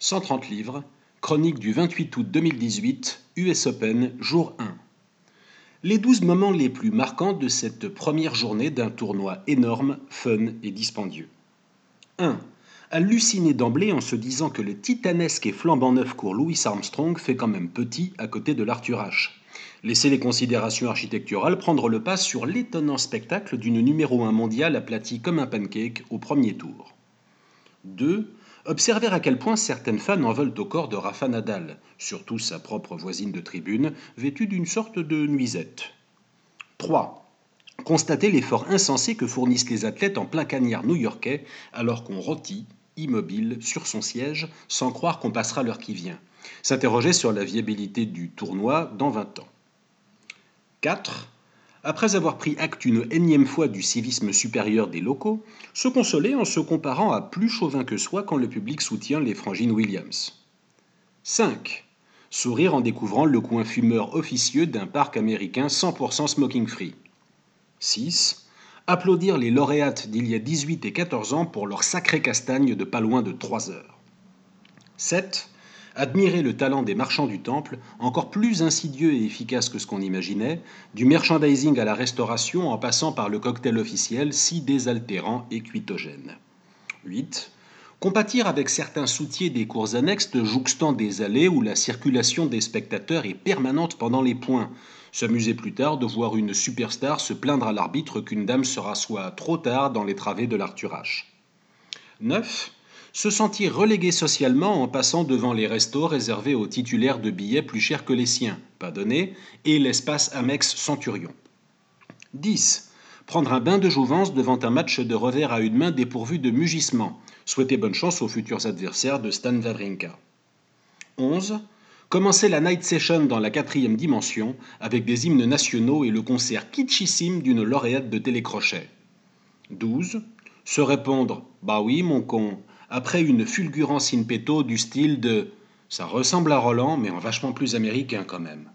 130 livres, chronique du 28 août 2018, US Open, jour 1. Les 12 moments les plus marquants de cette première journée d'un tournoi énorme, fun et dispendieux. 1. Halluciner d'emblée en se disant que le titanesque et flambant neuf cours Louis Armstrong fait quand même petit à côté de l'Arthur H. Laisser les considérations architecturales prendre le pas sur l'étonnant spectacle d'une numéro 1 mondiale aplatie comme un pancake au premier tour. 2. Observer à quel point certaines fans en veulent au corps de Rafa Nadal, surtout sa propre voisine de tribune, vêtue d'une sorte de nuisette. 3. Constater l'effort insensé que fournissent les athlètes en plein cagnard new-yorkais alors qu'on rôtit, immobile, sur son siège, sans croire qu'on passera l'heure qui vient. S'interroger sur la viabilité du tournoi dans 20 ans. 4. Après avoir pris acte une énième fois du civisme supérieur des locaux, se consoler en se comparant à plus chauvin que soi quand le public soutient les frangines Williams. 5. Sourire en découvrant le coin fumeur officieux d'un parc américain 100% smoking free. 6. Applaudir les lauréates d'il y a 18 et 14 ans pour leur sacrée castagne de pas loin de 3 heures. 7 admirer le talent des marchands du temple, encore plus insidieux et efficace que ce qu'on imaginait, du merchandising à la restauration en passant par le cocktail officiel si désaltérant et cuitogène. 8. Compatir avec certains soutiers des cours annexes jouxtant des allées où la circulation des spectateurs est permanente pendant les points. S'amuser plus tard de voir une superstar se plaindre à l'arbitre qu'une dame se rassoit trop tard dans les travées de l'Arthur 9 se sentir relégué socialement en passant devant les restos réservés aux titulaires de billets plus chers que les siens, pas donné, et l'espace Amex Centurion. 10. Prendre un bain de jouvence devant un match de revers à une main dépourvu de mugissement. Souhaiter bonne chance aux futurs adversaires de Stan Wawrinka. 11. Commencer la night session dans la quatrième dimension avec des hymnes nationaux et le concert kitschissime d'une lauréate de télécrochet. 12. Se répondre Bah oui, mon con, après une fulgurance in petto du style de Ça ressemble à Roland, mais en vachement plus américain quand même.